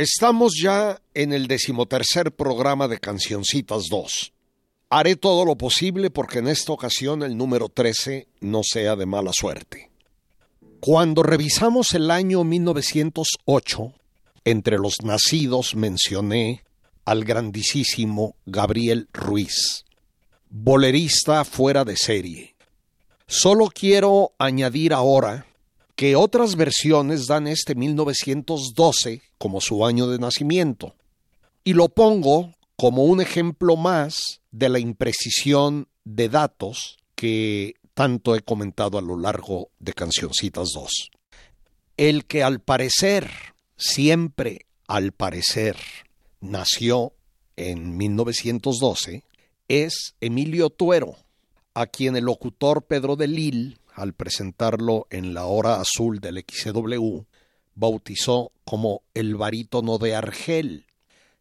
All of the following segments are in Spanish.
Estamos ya en el decimotercer programa de Cancioncitas 2. Haré todo lo posible porque en esta ocasión el número 13 no sea de mala suerte. Cuando revisamos el año 1908, entre los nacidos mencioné al grandísimo Gabriel Ruiz, bolerista fuera de serie. Solo quiero añadir ahora que otras versiones dan este 1912 como su año de nacimiento. Y lo pongo como un ejemplo más de la imprecisión de datos que tanto he comentado a lo largo de Cancioncitas 2. El que al parecer, siempre al parecer, nació en 1912 es Emilio Tuero, a quien el locutor Pedro de Lille al presentarlo en la hora azul del XW, bautizó como el barítono de Argel.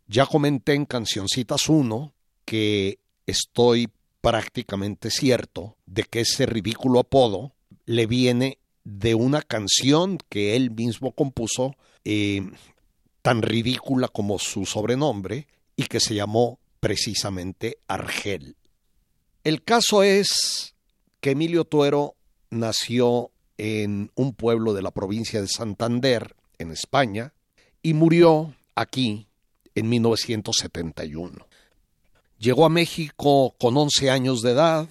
Ya comenté en Cancioncitas 1 que estoy prácticamente cierto de que ese ridículo apodo le viene de una canción que él mismo compuso, eh, tan ridícula como su sobrenombre, y que se llamó precisamente Argel. El caso es que Emilio Tuero nació en un pueblo de la provincia de Santander, en España, y murió aquí en 1971. Llegó a México con 11 años de edad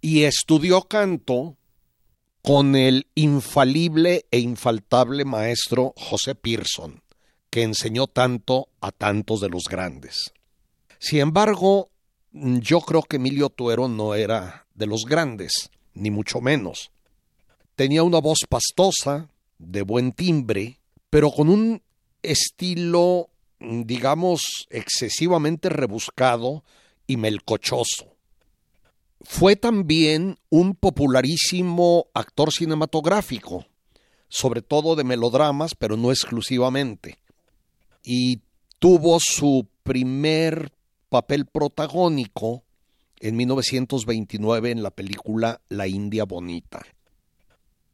y estudió canto con el infalible e infaltable maestro José Pearson, que enseñó tanto a tantos de los grandes. Sin embargo, yo creo que Emilio Tuero no era de los grandes ni mucho menos. Tenía una voz pastosa, de buen timbre, pero con un estilo, digamos, excesivamente rebuscado y melcochoso. Fue también un popularísimo actor cinematográfico, sobre todo de melodramas, pero no exclusivamente. Y tuvo su primer papel protagónico en 1929 en la película La India Bonita.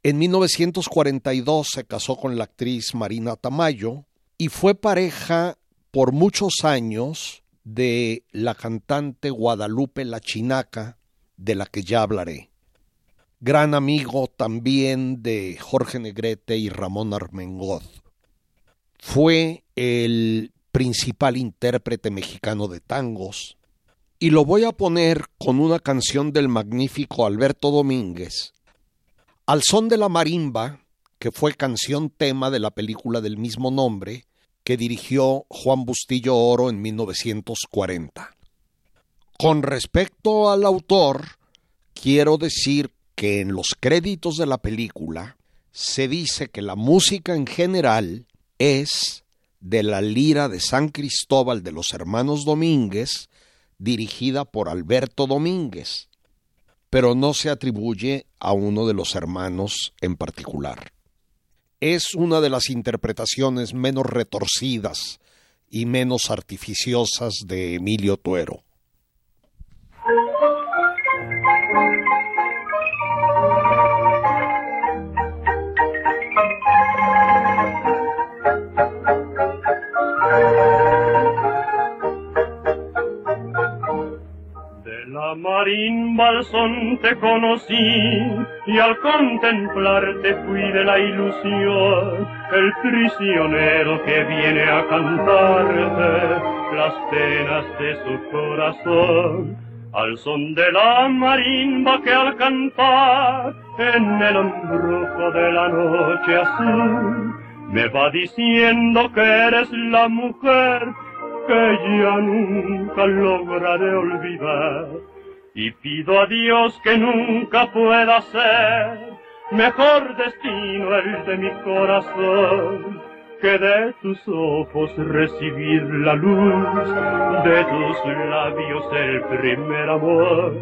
En 1942 se casó con la actriz Marina Tamayo y fue pareja por muchos años de la cantante Guadalupe La Chinaca, de la que ya hablaré. Gran amigo también de Jorge Negrete y Ramón Armengod. Fue el principal intérprete mexicano de tangos, y lo voy a poner con una canción del magnífico Alberto Domínguez, al son de la marimba, que fue canción tema de la película del mismo nombre, que dirigió Juan Bustillo Oro en 1940. Con respecto al autor, quiero decir que en los créditos de la película se dice que la música en general es de la lira de San Cristóbal de los hermanos Domínguez, dirigida por Alberto Domínguez, pero no se atribuye a uno de los hermanos en particular. Es una de las interpretaciones menos retorcidas y menos artificiosas de Emilio Tuero. Marimba al son te conocí y al contemplarte fui de la ilusión. El prisionero que viene a cantarte las penas de su corazón. Al son de la marimba que al cantar en el embrujo de la noche azul me va diciendo que eres la mujer que ya nunca lograré olvidar y pido a Dios que nunca pueda ser mejor destino el de mi corazón que de tus ojos recibir la luz, de tus labios el primer amor.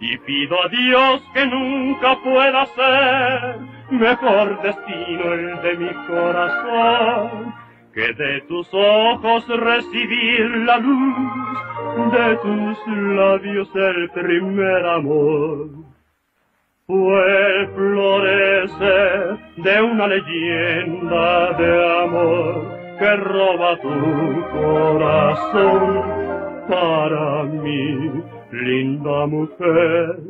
Y pido a Dios que nunca pueda ser mejor destino el de mi corazón, que de tus ojos recibir la luz, de tus labios el primer amor. Fue el florecer de una leyenda de amor que roba tu corazón para mí, linda mujer.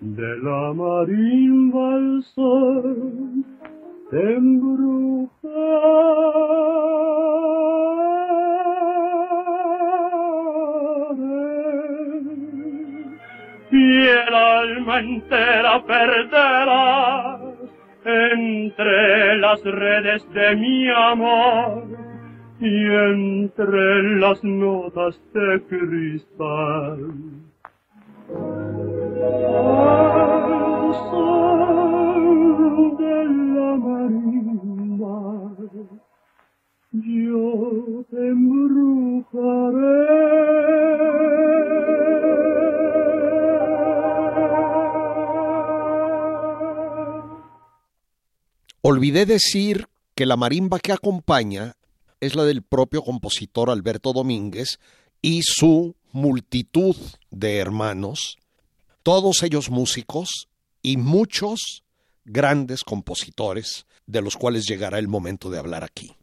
De la marimba al sol, te y el alma entera perderás entre las redes de mi amor y entre las notas de cristal. Al yo te Olvidé decir que la marimba que acompaña es la del propio compositor Alberto Domínguez y su multitud de hermanos, todos ellos músicos y muchos grandes compositores de los cuales llegará el momento de hablar aquí.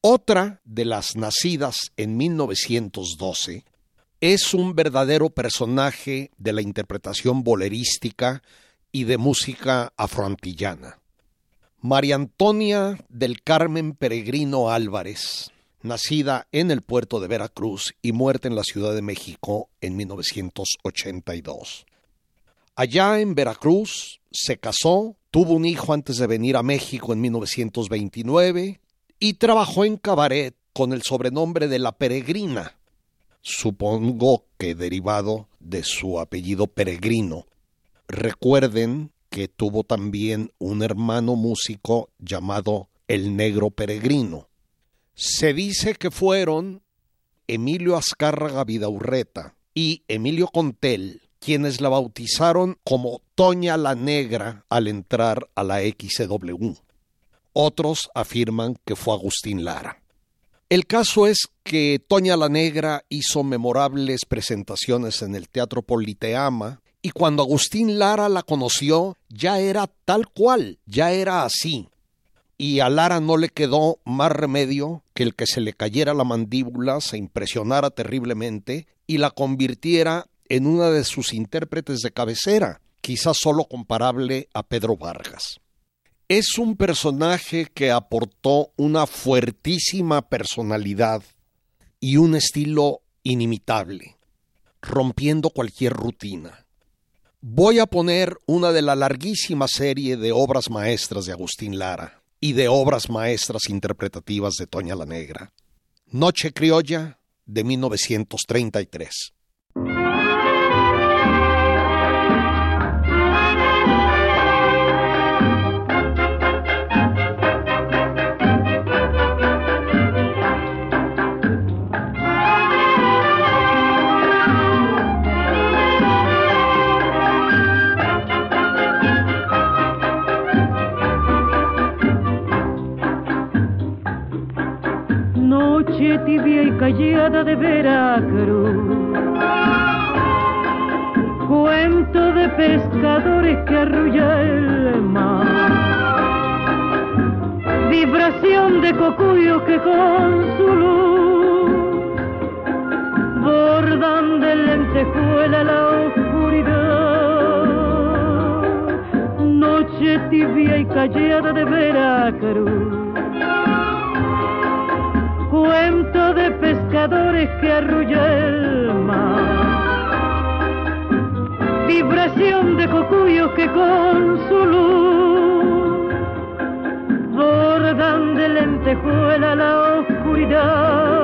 Otra de las nacidas en 1912 es un verdadero personaje de la interpretación bolerística y de música afroantillana. María Antonia del Carmen Peregrino Álvarez, nacida en el puerto de Veracruz y muerta en la Ciudad de México en 1982. Allá en Veracruz se casó, tuvo un hijo antes de venir a México en 1929 y trabajó en cabaret con el sobrenombre de La Peregrina, supongo que derivado de su apellido peregrino. Recuerden que tuvo también un hermano músico llamado el Negro Peregrino. Se dice que fueron Emilio Azcárraga Vidaurreta y Emilio Contel quienes la bautizaron como Toña la Negra al entrar a la XW. Otros afirman que fue Agustín Lara. El caso es que Toña la Negra hizo memorables presentaciones en el Teatro Politeama y cuando Agustín Lara la conoció, ya era tal cual, ya era así. Y a Lara no le quedó más remedio que el que se le cayera la mandíbula, se impresionara terriblemente y la convirtiera en una de sus intérpretes de cabecera, quizás solo comparable a Pedro Vargas. Es un personaje que aportó una fuertísima personalidad y un estilo inimitable, rompiendo cualquier rutina. Voy a poner una de la larguísima serie de obras maestras de Agustín Lara y de obras maestras interpretativas de Toña la Negra. Noche Criolla de 1933. Tibia y callada de Veracruz. Cuento de pescadores que arrulla el mar. Vibración de cocuyos que con su luz bordan de lentejuela la oscuridad. Noche tibia y callada de Veracruz cuento de pescadores que arrulla el mar. Vibración de cocuyos que con su luz bordan de lentejuela la oscuridad.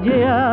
Criolla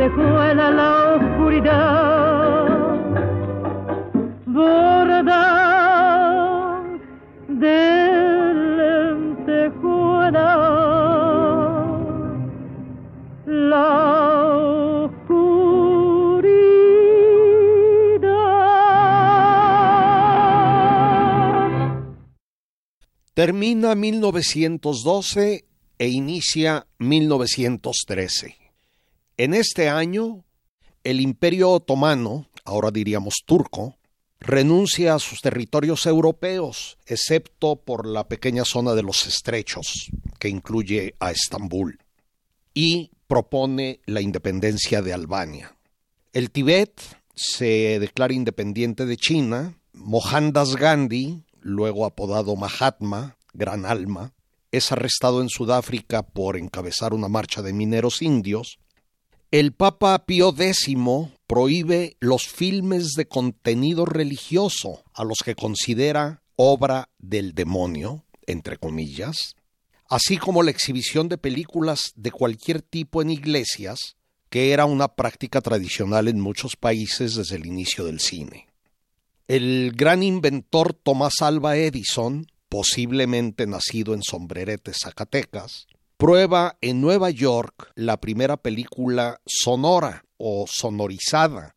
de lentejuela la oscuridad, bordan de lentejuela la. Termina 1912 e inicia 1913. En este año, el Imperio Otomano, ahora diríamos turco, renuncia a sus territorios europeos, excepto por la pequeña zona de los estrechos, que incluye a Estambul, y propone la independencia de Albania. El Tíbet se declara independiente de China, Mohandas Gandhi, luego apodado Mahatma, gran alma, es arrestado en Sudáfrica por encabezar una marcha de mineros indios, el Papa Pío X prohíbe los filmes de contenido religioso a los que considera obra del demonio, entre comillas, así como la exhibición de películas de cualquier tipo en iglesias, que era una práctica tradicional en muchos países desde el inicio del cine. El gran inventor Tomás Alba Edison posiblemente nacido en Sombrerete, Zacatecas, prueba en Nueva York la primera película sonora o sonorizada,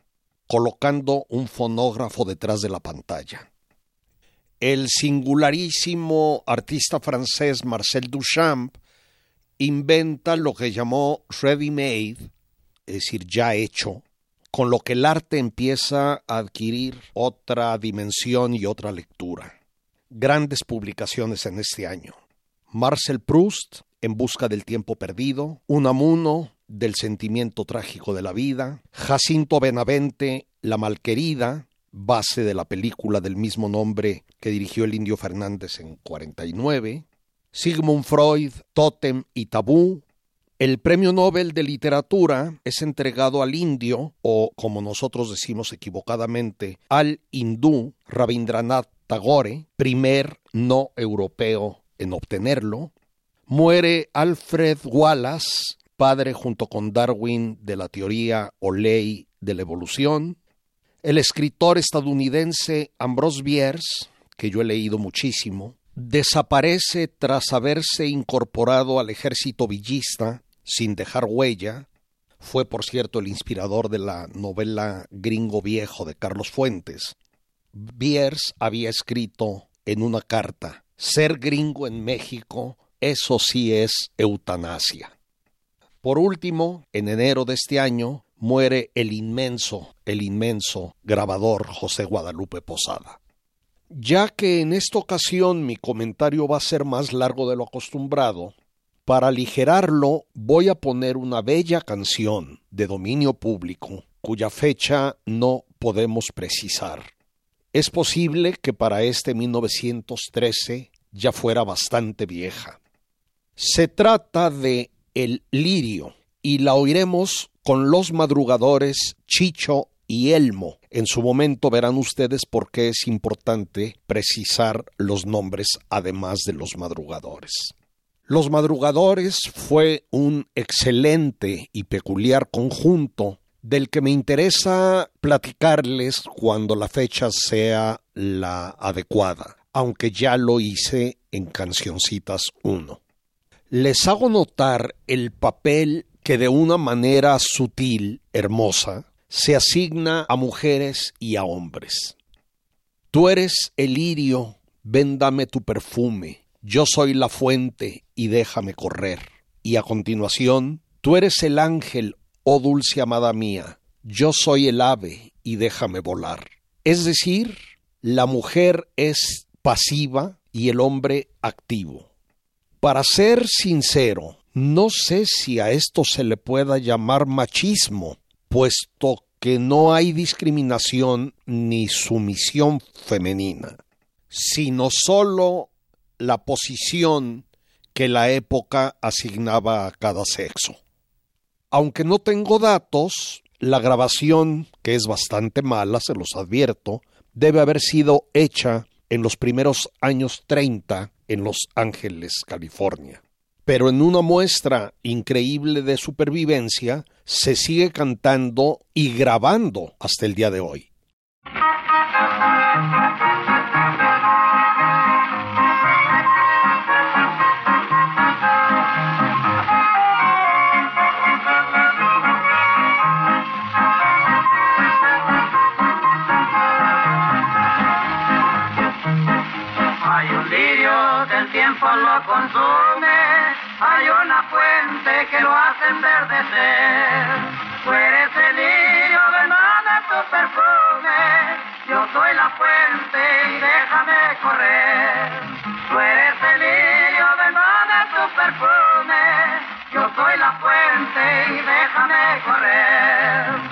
colocando un fonógrafo detrás de la pantalla. El singularísimo artista francés Marcel Duchamp inventa lo que llamó ready-made, es decir, ya hecho, con lo que el arte empieza a adquirir otra dimensión y otra lectura grandes publicaciones en este año. Marcel Proust, En busca del tiempo perdido, Unamuno, del sentimiento trágico de la vida, Jacinto Benavente, La malquerida, base de la película del mismo nombre que dirigió el indio Fernández en 49, Sigmund Freud, Totem y Tabú. El premio Nobel de Literatura es entregado al indio, o como nosotros decimos equivocadamente, al hindú Rabindranath Tagore, primer no europeo en obtenerlo. Muere Alfred Wallace, padre junto con Darwin de la teoría o ley de la evolución. El escritor estadounidense Ambrose Bierce, que yo he leído muchísimo, desaparece tras haberse incorporado al ejército villista sin dejar huella. Fue, por cierto, el inspirador de la novela Gringo Viejo de Carlos Fuentes. Bierce había escrito en una carta, ser gringo en México, eso sí es eutanasia. Por último, en enero de este año, muere el inmenso, el inmenso grabador José Guadalupe Posada. Ya que en esta ocasión mi comentario va a ser más largo de lo acostumbrado, para aligerarlo voy a poner una bella canción de dominio público cuya fecha no podemos precisar. Es posible que para este 1913 ya fuera bastante vieja. Se trata de El Lirio y la oiremos con los madrugadores Chicho y Elmo. En su momento verán ustedes por qué es importante precisar los nombres además de los madrugadores. Los madrugadores fue un excelente y peculiar conjunto del que me interesa platicarles cuando la fecha sea la adecuada, aunque ya lo hice en Cancioncitas 1. Les hago notar el papel que de una manera sutil, hermosa, se asigna a mujeres y a hombres. Tú eres el lirio, ven dame tu perfume, yo soy la fuente y déjame correr. Y a continuación, tú eres el ángel, oh dulce amada mía, yo soy el ave y déjame volar. Es decir, la mujer es pasiva y el hombre activo. Para ser sincero, no sé si a esto se le pueda llamar machismo, puesto que no hay discriminación ni sumisión femenina, sino sólo la posición que la época asignaba a cada sexo. Aunque no tengo datos, la grabación, que es bastante mala, se los advierto, debe haber sido hecha en los primeros años 30 en Los Ángeles, California. Pero en una muestra increíble de supervivencia se sigue cantando y grabando hasta el día de hoy. Lo consume, hay una fuente que lo hace enverdecer. Tú eres el lirio, de tu perfume, yo soy la fuente y déjame correr. Tú eres el lirio, de tu perfume, yo soy la fuente y déjame correr.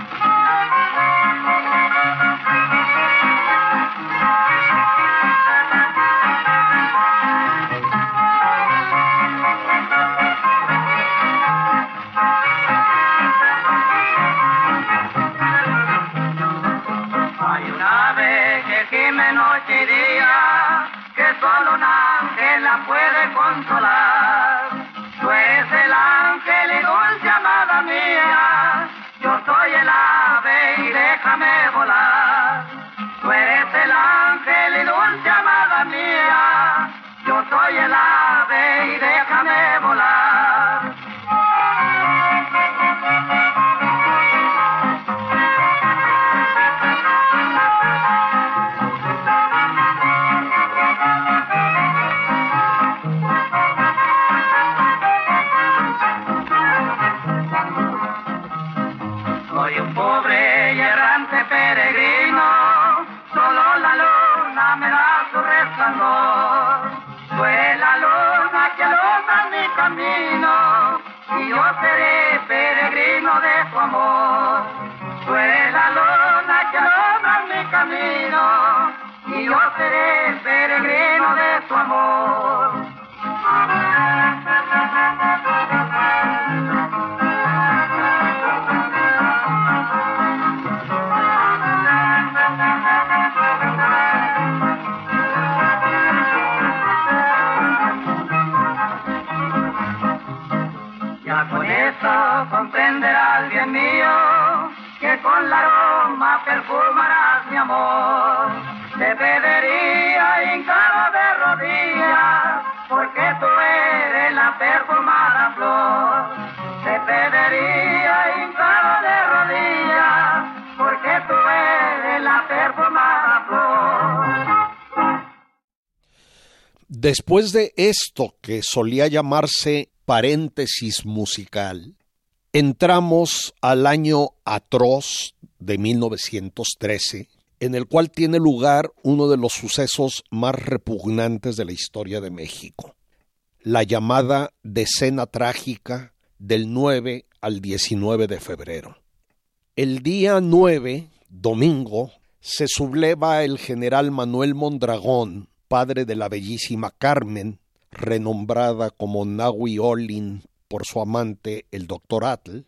y yo seré peregrino de tu amor. Tú la luna que alumbra mi camino y yo seré peregrino de tu amor. Después de esto que solía llamarse paréntesis musical, entramos al año atroz de 1913, en el cual tiene lugar uno de los sucesos más repugnantes de la historia de México, la llamada decena trágica del 9 al 19 de febrero. El día 9, domingo, se subleva el general Manuel Mondragón padre de la bellísima Carmen, renombrada como Nahui Olin por su amante el doctor Atl,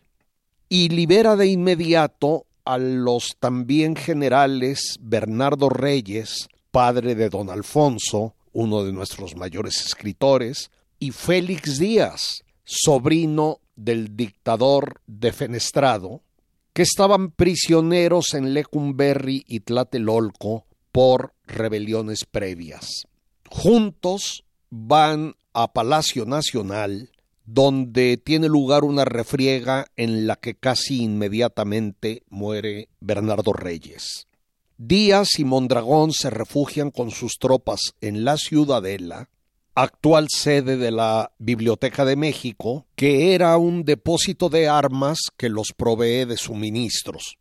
y libera de inmediato a los también generales Bernardo Reyes, padre de don Alfonso, uno de nuestros mayores escritores, y Félix Díaz, sobrino del dictador defenestrado, que estaban prisioneros en Lecumberri y Tlatelolco por rebeliones previas. Juntos van a Palacio Nacional, donde tiene lugar una refriega en la que casi inmediatamente muere Bernardo Reyes. Díaz y Mondragón se refugian con sus tropas en la Ciudadela, actual sede de la Biblioteca de México, que era un depósito de armas que los provee de suministros.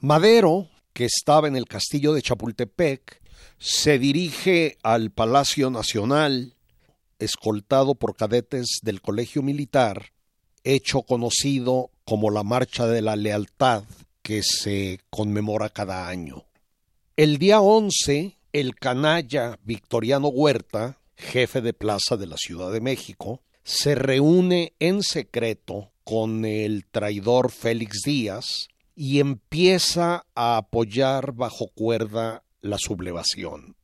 Madero, que estaba en el castillo de Chapultepec, se dirige al Palacio Nacional, escoltado por cadetes del Colegio Militar, hecho conocido como la Marcha de la Lealtad, que se conmemora cada año. El día 11, el canalla Victoriano Huerta, jefe de plaza de la Ciudad de México, se reúne en secreto con el traidor Félix Díaz y empieza a apoyar bajo cuerda la sublevación.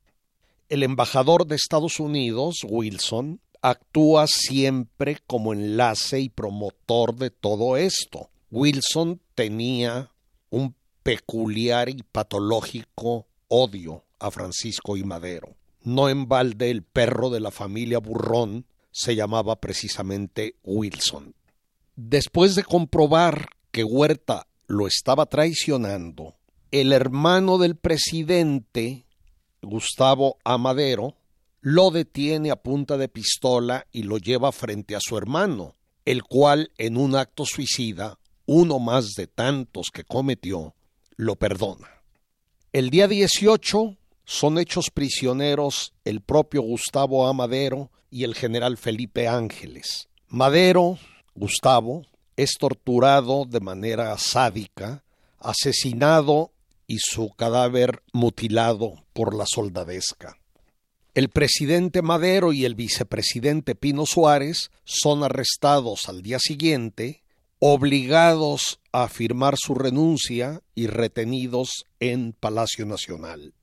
El embajador de Estados Unidos, Wilson, actúa siempre como enlace y promotor de todo esto. Wilson tenía un peculiar y patológico odio a Francisco y Madero. No en balde el perro de la familia Burrón se llamaba precisamente Wilson. Después de comprobar que Huerta lo estaba traicionando, el hermano del presidente, Gustavo Amadero, lo detiene a punta de pistola y lo lleva frente a su hermano, el cual en un acto suicida, uno más de tantos que cometió, lo perdona. El día 18 son hechos prisioneros el propio Gustavo A. Madero y el general Felipe Ángeles. Madero, Gustavo, es torturado de manera sádica, asesinado y su cadáver mutilado por la soldadesca. El presidente Madero y el vicepresidente Pino Suárez son arrestados al día siguiente obligados a firmar su renuncia y retenidos en Palacio Nacional.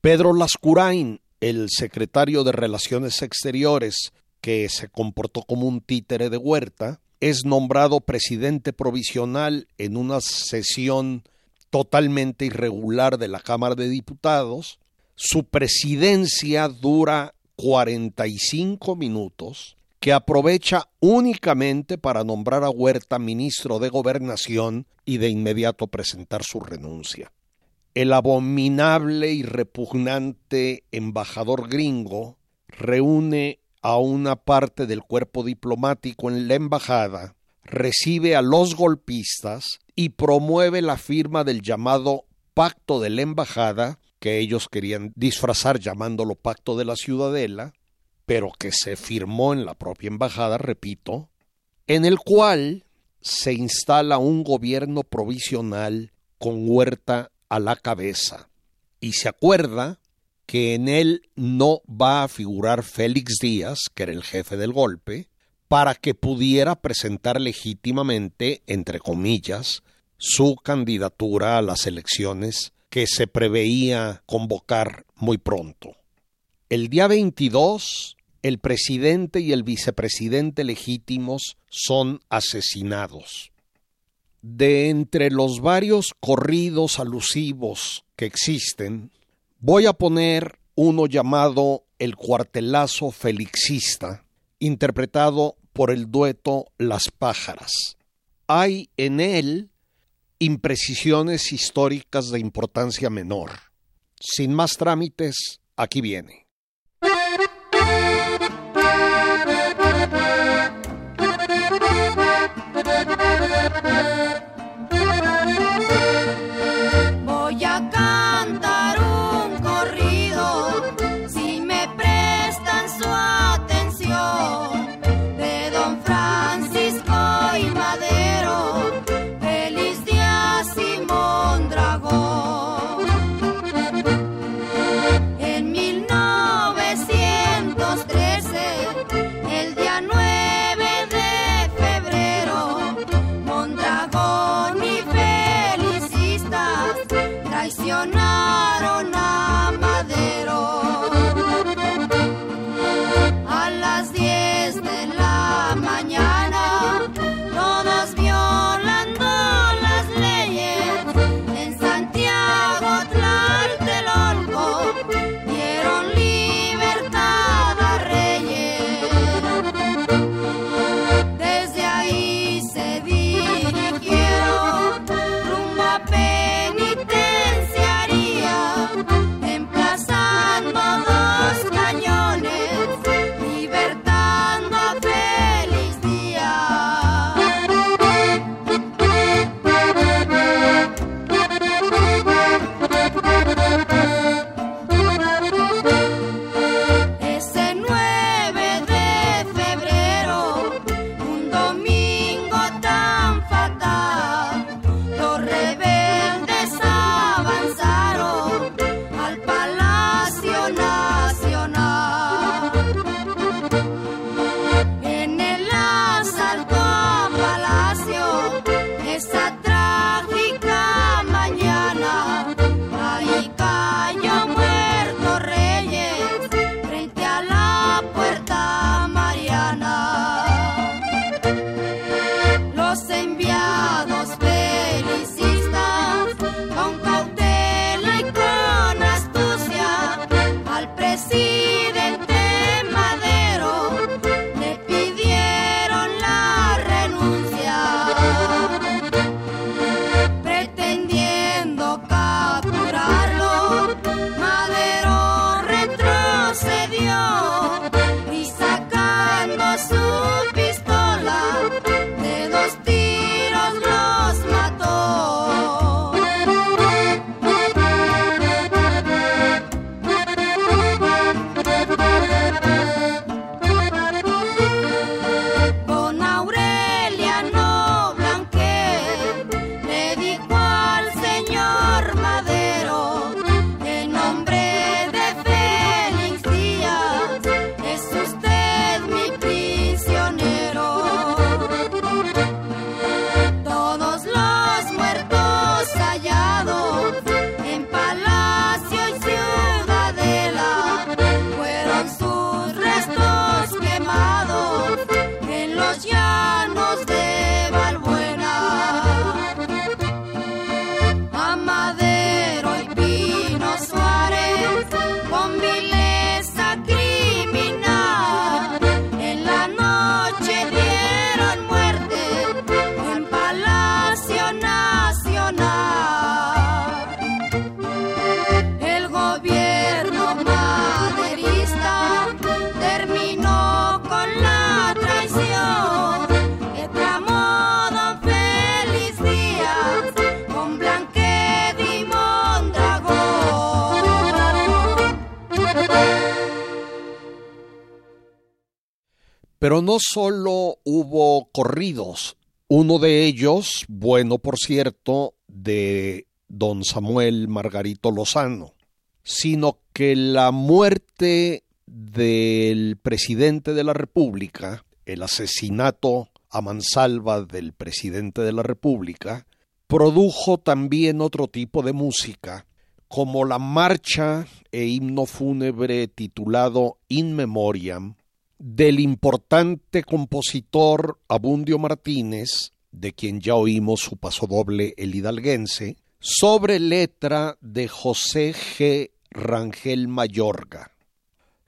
Pedro Lascurain, el secretario de Relaciones Exteriores, que se comportó como un títere de Huerta, es nombrado presidente provisional en una sesión totalmente irregular de la Cámara de Diputados. Su presidencia dura 45 minutos que aprovecha únicamente para nombrar a Huerta ministro de Gobernación y de inmediato presentar su renuncia. El abominable y repugnante embajador gringo reúne a una parte del cuerpo diplomático en la embajada, recibe a los golpistas y promueve la firma del llamado Pacto de la Embajada, que ellos querían disfrazar llamándolo Pacto de la Ciudadela, pero que se firmó en la propia embajada, repito, en el cual se instala un gobierno provisional con Huerta a la cabeza. Y se acuerda que en él no va a figurar Félix Díaz, que era el jefe del golpe, para que pudiera presentar legítimamente, entre comillas, su candidatura a las elecciones que se preveía convocar muy pronto. El día 22 el presidente y el vicepresidente legítimos son asesinados. De entre los varios corridos alusivos que existen, voy a poner uno llamado El cuartelazo felixista, interpretado por el dueto Las Pájaras. Hay en él imprecisiones históricas de importancia menor. Sin más trámites, aquí viene. Pero no solo hubo corridos, uno de ellos, bueno por cierto, de don Samuel Margarito Lozano, sino que la muerte del presidente de la República, el asesinato a mansalva del presidente de la República, produjo también otro tipo de música, como la marcha e himno fúnebre titulado In Memoriam del importante compositor Abundio Martínez, de quien ya oímos su pasodoble El Hidalguense, sobre letra de José G. Rangel Mayorga.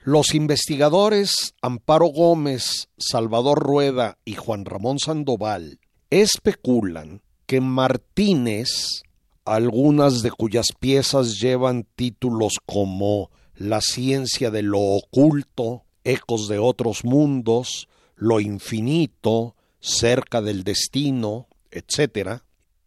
Los investigadores Amparo Gómez, Salvador Rueda y Juan Ramón Sandoval especulan que Martínez, algunas de cuyas piezas llevan títulos como La ciencia de lo oculto, Ecos de otros mundos, Lo infinito, Cerca del destino, etc.,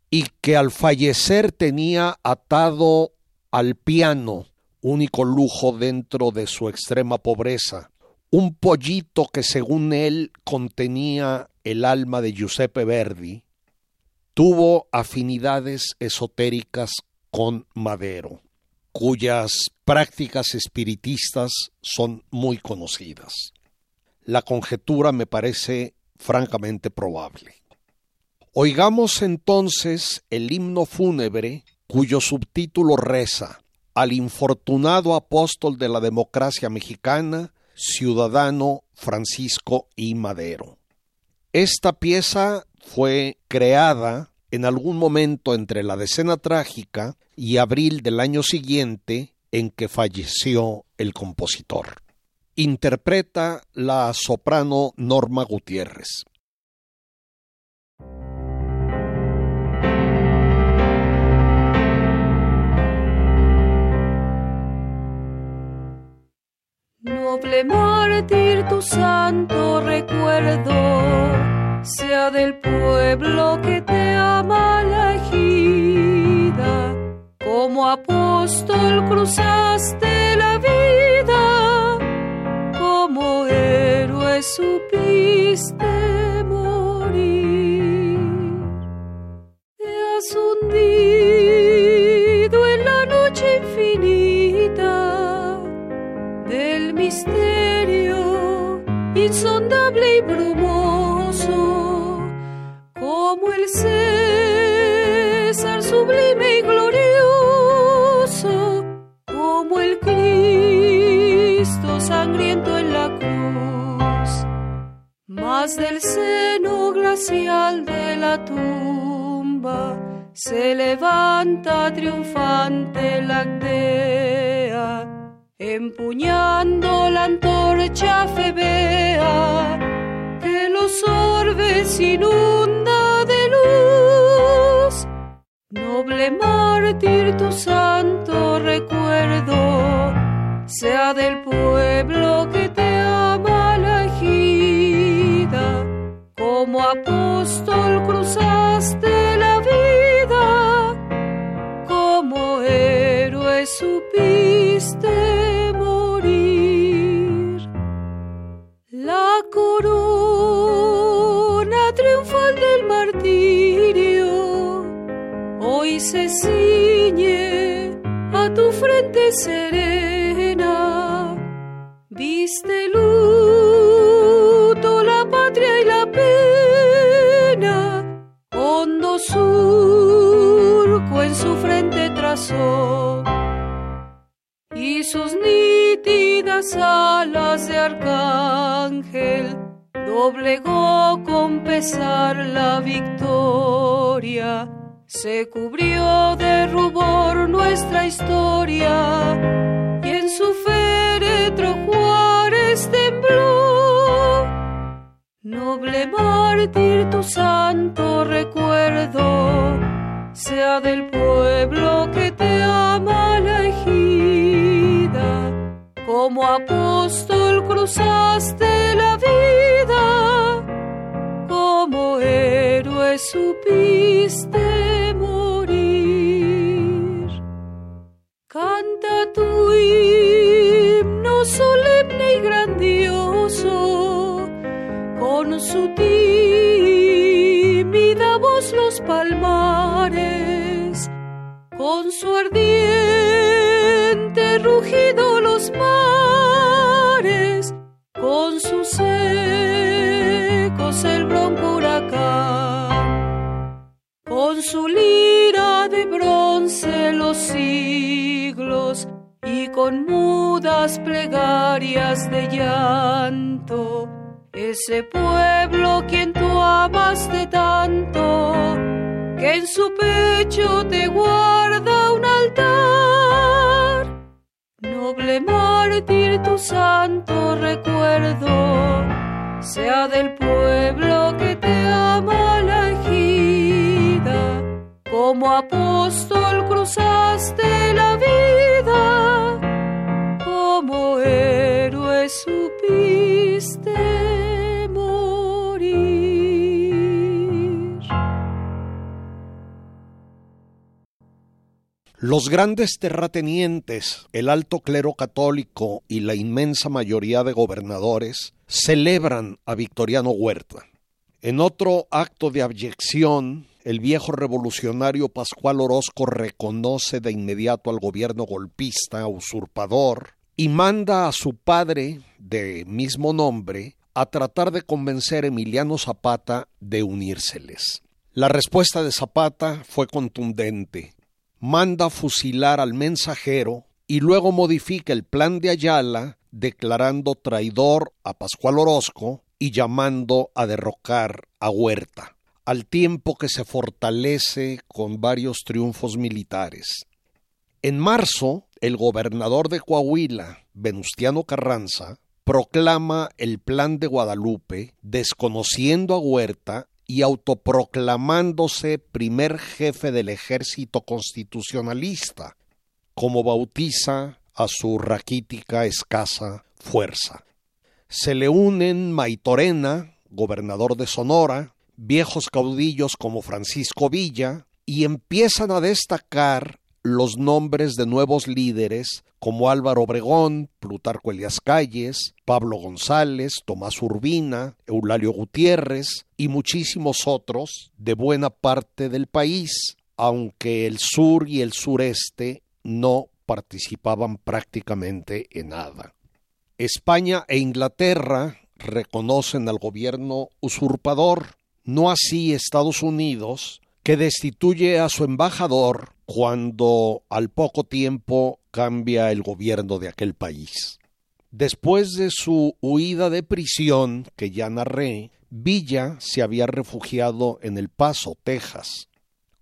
y que al fallecer tenía atado al piano único lujo dentro de su extrema pobreza, un pollito que según él contenía el alma de Giuseppe Verdi, tuvo afinidades esotéricas con Madero, cuyas prácticas espiritistas son muy conocidas. La conjetura me parece francamente probable. Oigamos entonces el himno fúnebre cuyo subtítulo reza al infortunado apóstol de la democracia mexicana, ciudadano Francisco I. Madero. Esta pieza fue creada en algún momento entre la decena trágica y abril del año siguiente en que falleció el compositor. Interpreta la soprano Norma Gutiérrez. Noble mártir tu santo recuerdo, sea del pueblo te ama la ejida. Como apóstol cruzaste la vida, como héroe supiste morir. Te has hundido en la noche infinita del misterio insondable y brumoso, como el César sublime y glorioso, como el Cristo sangriento en la cruz, más del seno glacial de la tumba se levanta triunfante la aldea empuñando la antorcha febea los orbes inunda de luz. Noble mártir tu santo recuerdo, sea del pueblo que te ama la ejida, como apóstol cruzaste la vida, como héroe supiste hoy se ciñe a tu frente serena. Viste luto la patria y la pena, hondo surco en su frente trazó. Y sus nítidas alas de arcángel doblegó con pesar la victoria, se cubrió de rubor nuestra historia y en su féretro Juárez tembló. Noble mártir tu santo recuerdo, sea del pueblo que te ama la ejida, como apóstol cruzaste la como héroe supiste morir. Canta tu himno solemne y grandioso, con su tímida voz los palmares, con su ardiente rugido mudas plegarias de llanto ese pueblo quien tú amaste tanto, que en su pecho te guarda un altar. Noble mártir tu santo recuerdo, sea del pueblo que te ama la ejida, como apóstol cruzaste la vida, héroe supiste Los grandes terratenientes, el alto clero católico y la inmensa mayoría de gobernadores celebran a Victoriano Huerta. En otro acto de abyección, el viejo revolucionario Pascual Orozco reconoce de inmediato al gobierno golpista, usurpador, y manda a su padre, de mismo nombre, a tratar de convencer a Emiliano Zapata de unírseles. La respuesta de Zapata fue contundente manda fusilar al mensajero y luego modifica el plan de Ayala declarando traidor a Pascual Orozco y llamando a derrocar a Huerta, al tiempo que se fortalece con varios triunfos militares. En marzo, el gobernador de Coahuila, Venustiano Carranza, proclama el Plan de Guadalupe, desconociendo a Huerta y autoproclamándose primer jefe del ejército constitucionalista, como bautiza a su raquítica escasa fuerza. Se le unen Maitorena, gobernador de Sonora, viejos caudillos como Francisco Villa, y empiezan a destacar los nombres de nuevos líderes como Álvaro Obregón, Plutarco Elias Calles, Pablo González, Tomás Urbina, Eulalio Gutiérrez y muchísimos otros de buena parte del país, aunque el sur y el sureste no participaban prácticamente en nada. España e Inglaterra reconocen al gobierno usurpador, no así Estados Unidos, que destituye a su embajador cuando al poco tiempo cambia el gobierno de aquel país. Después de su huida de prisión, que ya narré, Villa se había refugiado en El Paso, Texas.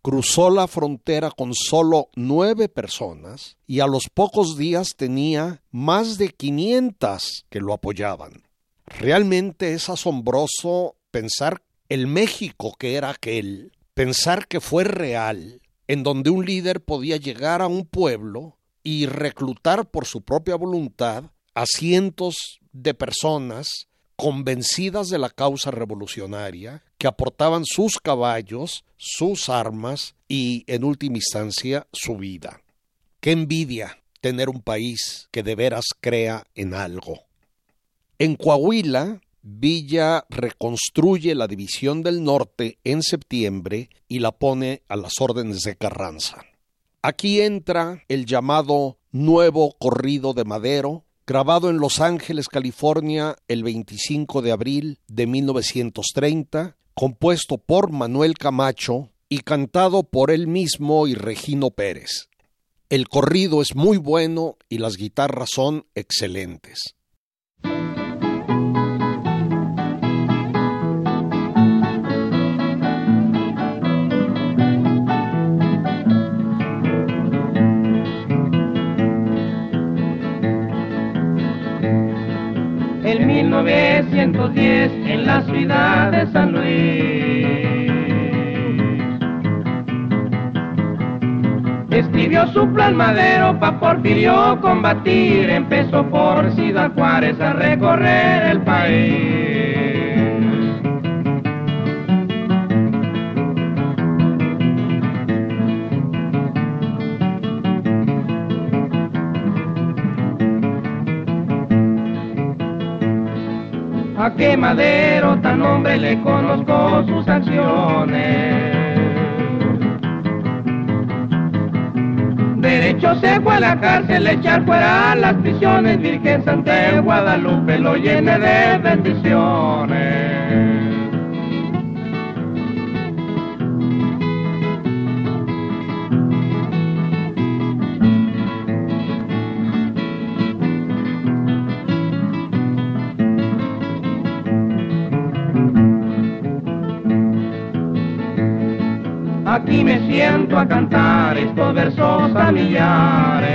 Cruzó la frontera con solo nueve personas y a los pocos días tenía más de quinientas que lo apoyaban. Realmente es asombroso pensar el México que era aquel, pensar que fue real, en donde un líder podía llegar a un pueblo y reclutar por su propia voluntad a cientos de personas convencidas de la causa revolucionaria, que aportaban sus caballos, sus armas y, en última instancia, su vida. Qué envidia tener un país que de veras crea en algo. En Coahuila, Villa reconstruye la División del Norte en septiembre y la pone a las órdenes de Carranza. Aquí entra el llamado Nuevo Corrido de Madero, grabado en Los Ángeles, California, el 25 de abril de 1930, compuesto por Manuel Camacho y cantado por él mismo y Regino Pérez. El corrido es muy bueno y las guitarras son excelentes. 1910 en la ciudad de San Luis. Escribió su plan madero pa' Porfirio combatir, empezó por Ciudad Juárez a recorrer el país. A qué madero tan hombre le conozco sus acciones. Derecho se fue a la cárcel, echar fuera las prisiones, Virgen Santa de Guadalupe lo llene de bendiciones. Aquí me siento a cantar estos versos familiares.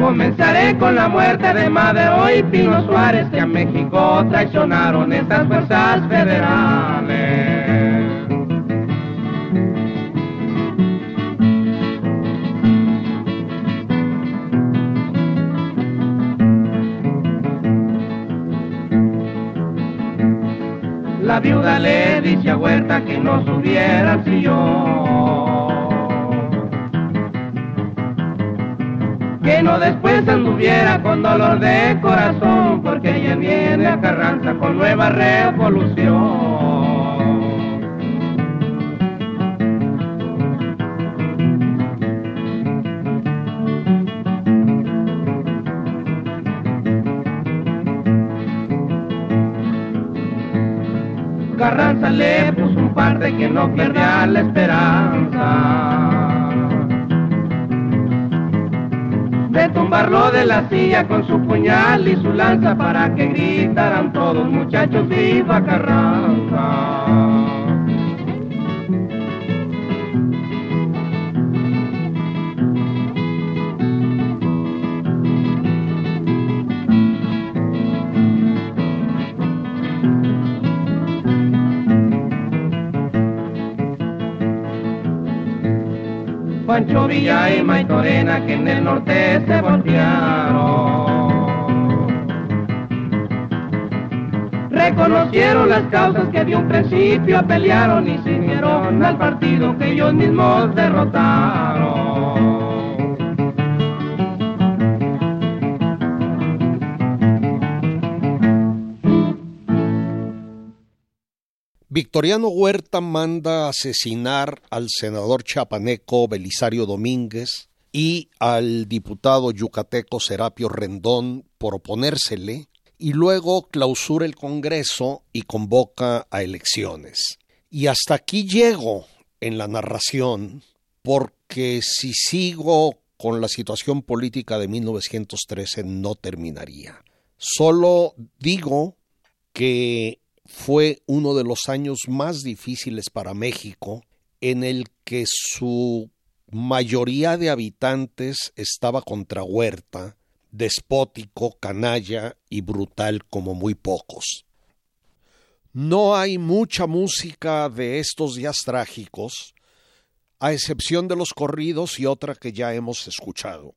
Comenzaré con la muerte de Madero y Pino Suárez que a México traicionaron estas fuerzas federales. Viuda le dice a Huerta que no subiera al sillón. Que no después anduviera con dolor de corazón, porque ella viene a Carranza con nueva revolución. Le puso un par de que no perdía la esperanza de tumbarlo de la silla con su puñal y su lanza para que gritaran todos muchachos viva Carranza. Pancho Villa y Maitorena que en el norte se voltearon. Reconocieron las causas que de un principio pelearon y se unieron al partido que ellos mismos derrotaron. Victoriano Huerta manda asesinar al senador chapaneco Belisario Domínguez y al diputado yucateco Serapio Rendón por oponérsele y luego clausura el Congreso y convoca a elecciones. Y hasta aquí llego en la narración porque si sigo con la situación política de 1913 no terminaría. Solo digo que fue uno de los años más difíciles para México, en el que su mayoría de habitantes estaba contra Huerta, despótico, canalla y brutal como muy pocos. No hay mucha música de estos días trágicos, a excepción de los corridos y otra que ya hemos escuchado.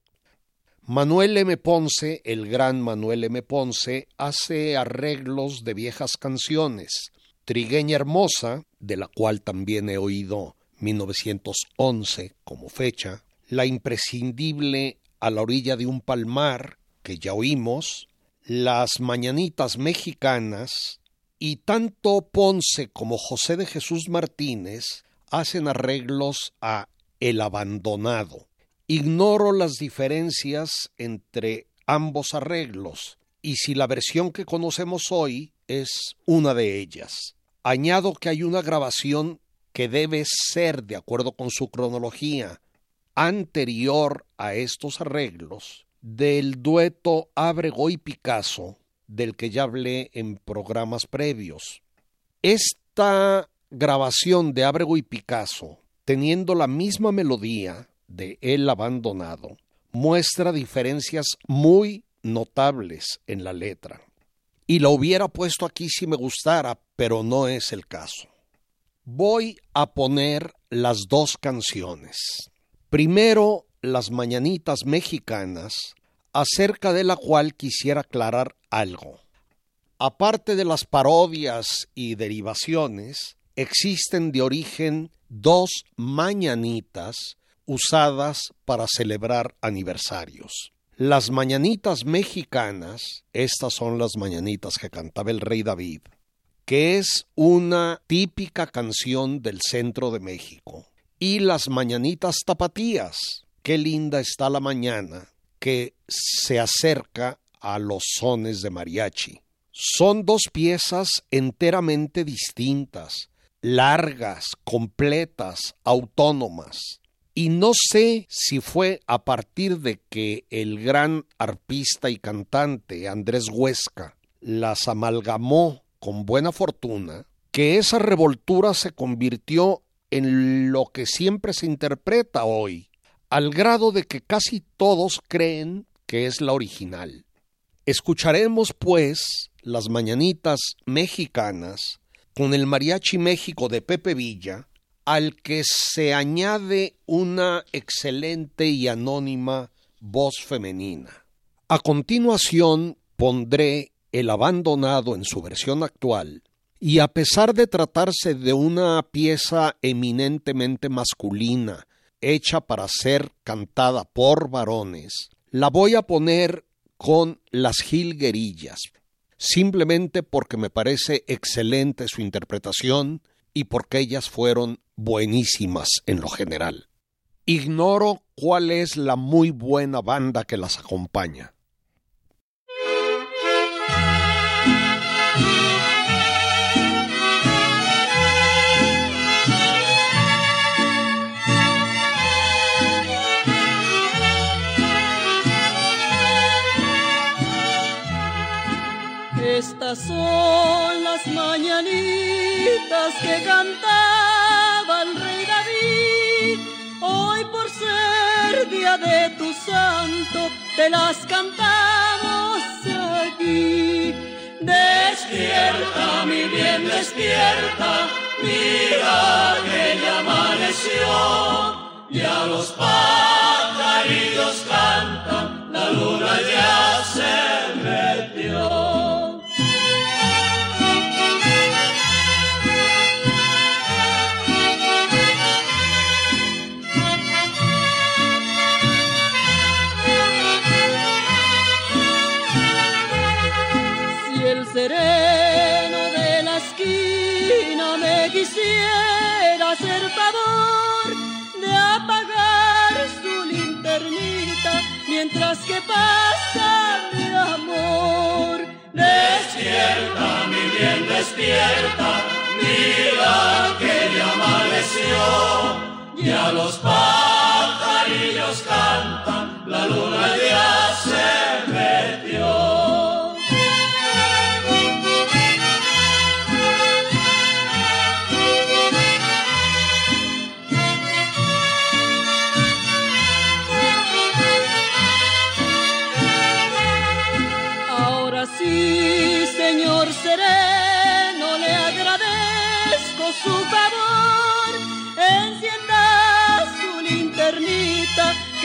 Manuel M. Ponce, el gran Manuel M. Ponce, hace arreglos de viejas canciones. Trigueña Hermosa, de la cual también he oído 1911 como fecha, la imprescindible A la orilla de un palmar, que ya oímos, las Mañanitas Mexicanas, y tanto Ponce como José de Jesús Martínez hacen arreglos a El Abandonado. Ignoro las diferencias entre ambos arreglos y si la versión que conocemos hoy es una de ellas. Añado que hay una grabación que debe ser, de acuerdo con su cronología, anterior a estos arreglos, del dueto Abrego y Picasso, del que ya hablé en programas previos. Esta grabación de Abrego y Picasso, teniendo la misma melodía, de El Abandonado muestra diferencias muy notables en la letra. Y lo hubiera puesto aquí si me gustara, pero no es el caso. Voy a poner las dos canciones. Primero, Las Mañanitas Mexicanas, acerca de la cual quisiera aclarar algo. Aparte de las parodias y derivaciones, existen de origen dos mañanitas usadas para celebrar aniversarios. Las mañanitas mexicanas, estas son las mañanitas que cantaba el rey David, que es una típica canción del centro de México. Y las mañanitas tapatías, qué linda está la mañana que se acerca a los sones de mariachi. Son dos piezas enteramente distintas, largas, completas, autónomas. Y no sé si fue a partir de que el gran arpista y cantante Andrés Huesca las amalgamó con buena fortuna, que esa revoltura se convirtió en lo que siempre se interpreta hoy, al grado de que casi todos creen que es la original. Escucharemos, pues, las mañanitas mexicanas con el Mariachi México de Pepe Villa, al que se añade una excelente y anónima voz femenina. A continuación pondré El abandonado en su versión actual, y a pesar de tratarse de una pieza eminentemente masculina, hecha para ser cantada por varones, la voy a poner con las jilguerillas, simplemente porque me parece excelente su interpretación y porque ellas fueron buenísimas en lo general. Ignoro cuál es la muy buena banda que las acompaña. Estas son las mañanitas que cantaba el rey David. Hoy por ser día de tu santo, te las cantamos aquí. Despierta, mi bien, despierta, mira que ya amaneció. Ya los pajarillos cantan, la luna ya se que pasa mi amor. Despierta, mi bien, despierta, mira que ya amaneció, ya los pajarillos cantan, la luna ya se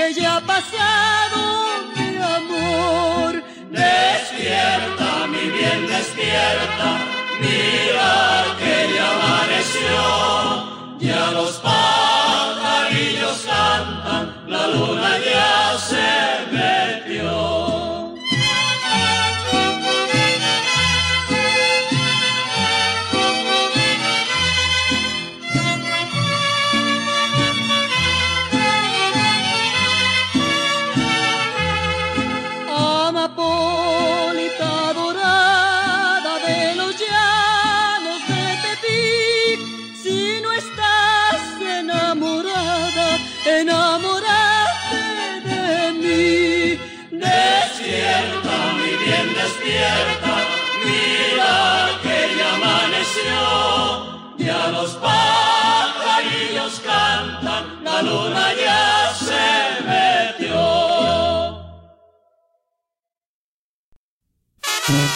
que ya ha pasado mi amor. Despierta, mi bien, despierta, mira que ya amaneció, ya los pajarillos cantan, la luna ya se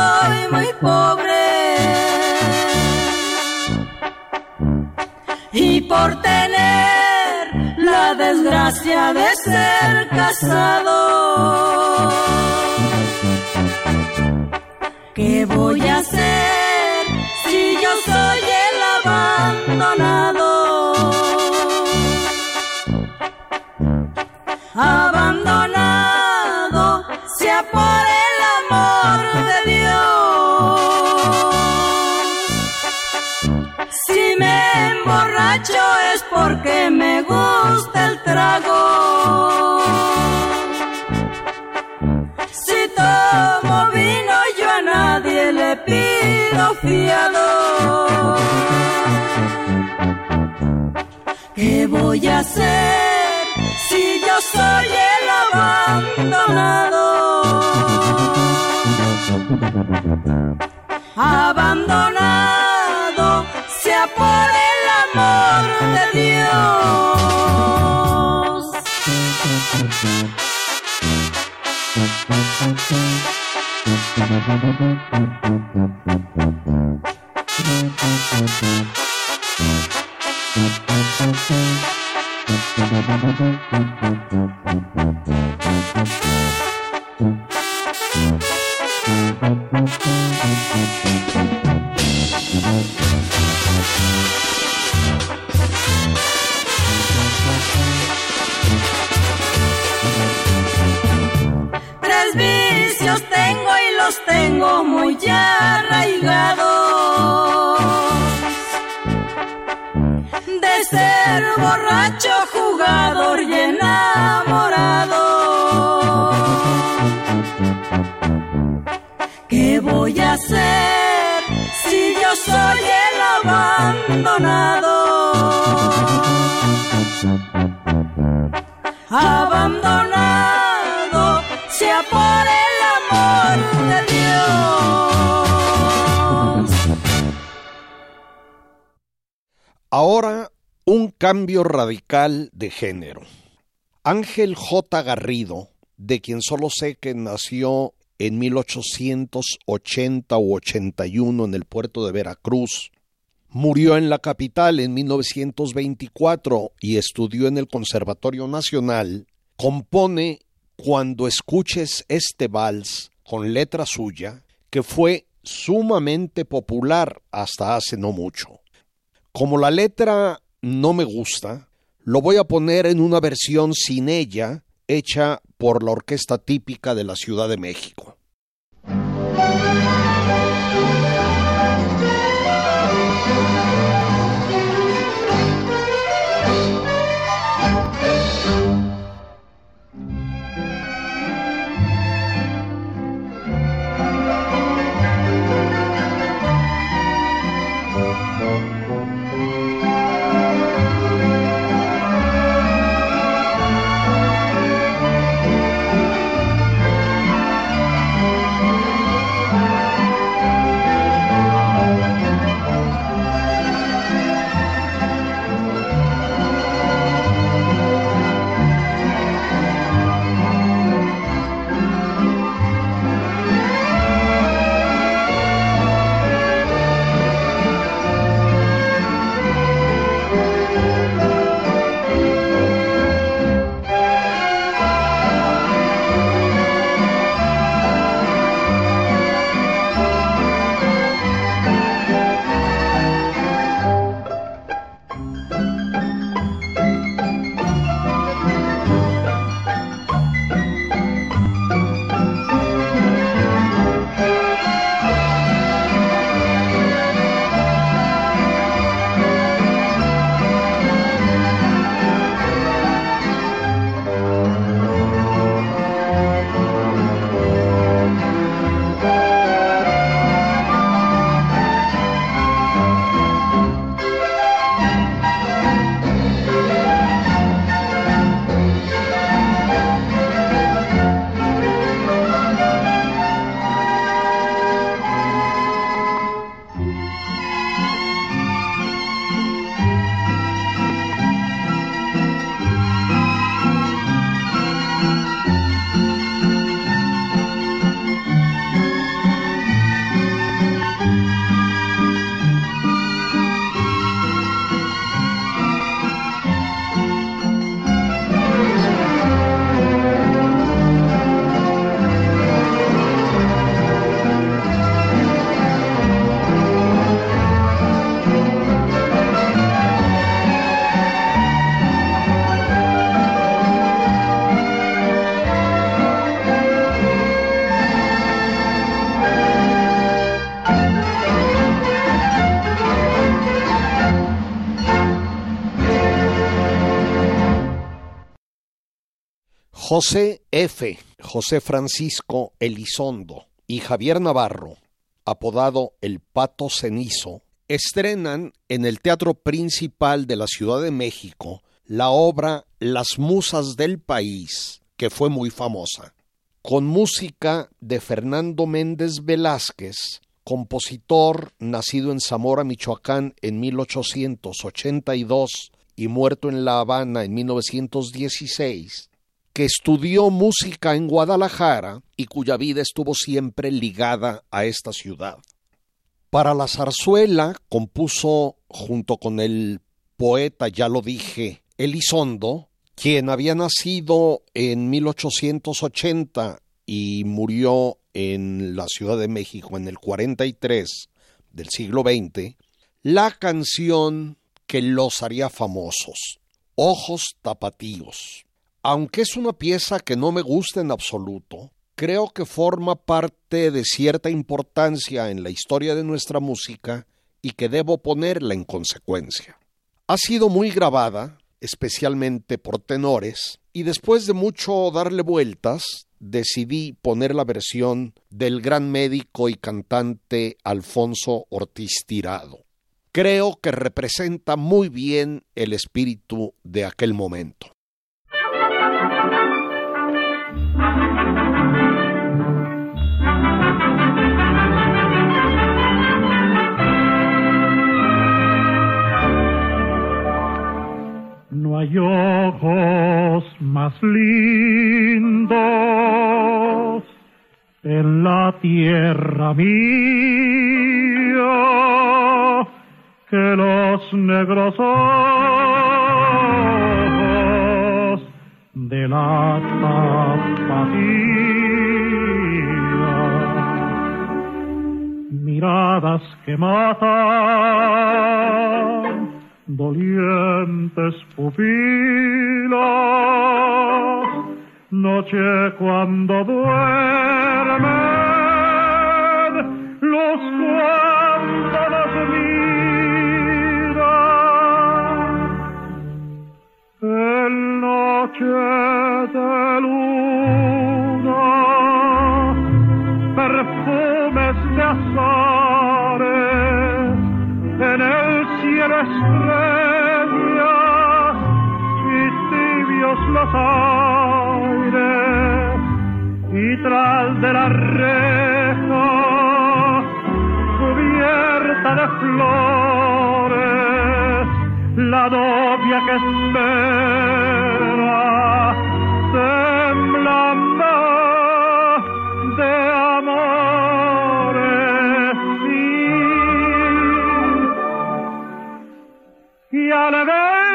soy muy pobre. Y por tener la desgracia de ser casado. ¿Qué voy a soy el abandonado? Abandonado sea por el amor de Dios. De género. Ángel J. Garrido, de quien solo sé que nació en 1880 u 81 en el puerto de Veracruz, murió en la capital en 1924 y estudió en el Conservatorio Nacional, compone Cuando escuches este vals con letra suya, que fue sumamente popular hasta hace no mucho. Como la letra no me gusta, lo voy a poner en una versión sin ella, hecha por la orquesta típica de la Ciudad de México. José F., José Francisco Elizondo y Javier Navarro, apodado El Pato Cenizo, estrenan en el Teatro Principal de la Ciudad de México la obra Las Musas del País, que fue muy famosa, con música de Fernando Méndez Velázquez, compositor nacido en Zamora, Michoacán en 1882 y muerto en La Habana en 1916, que estudió música en Guadalajara y cuya vida estuvo siempre ligada a esta ciudad. Para la zarzuela compuso junto con el poeta, ya lo dije, Elizondo, quien había nacido en 1880 y murió en la Ciudad de México en el 43 del siglo XX, la canción que los haría famosos, Ojos Tapatíos. Aunque es una pieza que no me gusta en absoluto, creo que forma parte de cierta importancia en la historia de nuestra música y que debo ponerla en consecuencia. Ha sido muy grabada, especialmente por tenores, y después de mucho darle vueltas, decidí poner la versión del gran médico y cantante Alfonso Ortiz Tirado. Creo que representa muy bien el espíritu de aquel momento. Hay ojos más lindos en la tierra mía que los negros ojos de la tapatía. Miradas que matan dolientes pupilas, noche cuando duermen, los cuando nos miran, en noche de luna, que espera temblando de amores sí. y al ver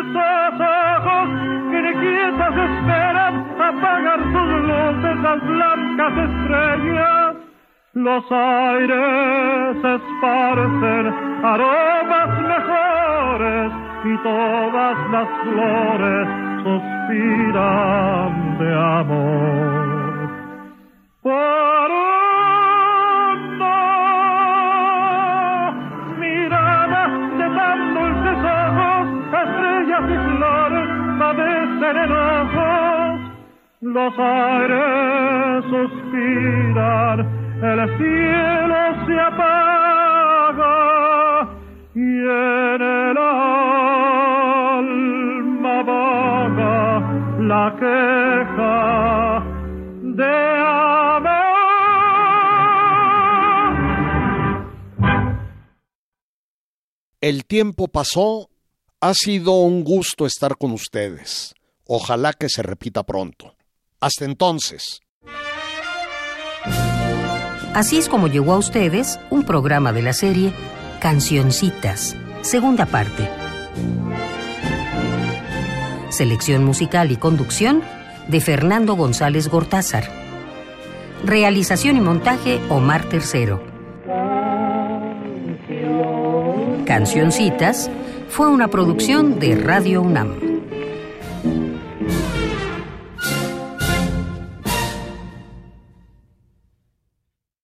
esos ojos inquietos esperan apagar sus luces las blancas estrellas los aires esparcen aromas y todas las flores suspiran de amor. Por hondo, miradas de tan dulces ojos, estrellas y flores padecen enojos, los aires suspiran el cielo se apaga y en la queja de amor. El tiempo pasó, ha sido un gusto estar con ustedes. Ojalá que se repita pronto. Hasta entonces. Así es como llegó a ustedes un programa de la serie Cancioncitas, segunda parte. Selección musical y conducción de Fernando González Gortázar. Realización y montaje Omar Tercero. Cancioncitas fue una producción de Radio UNAM.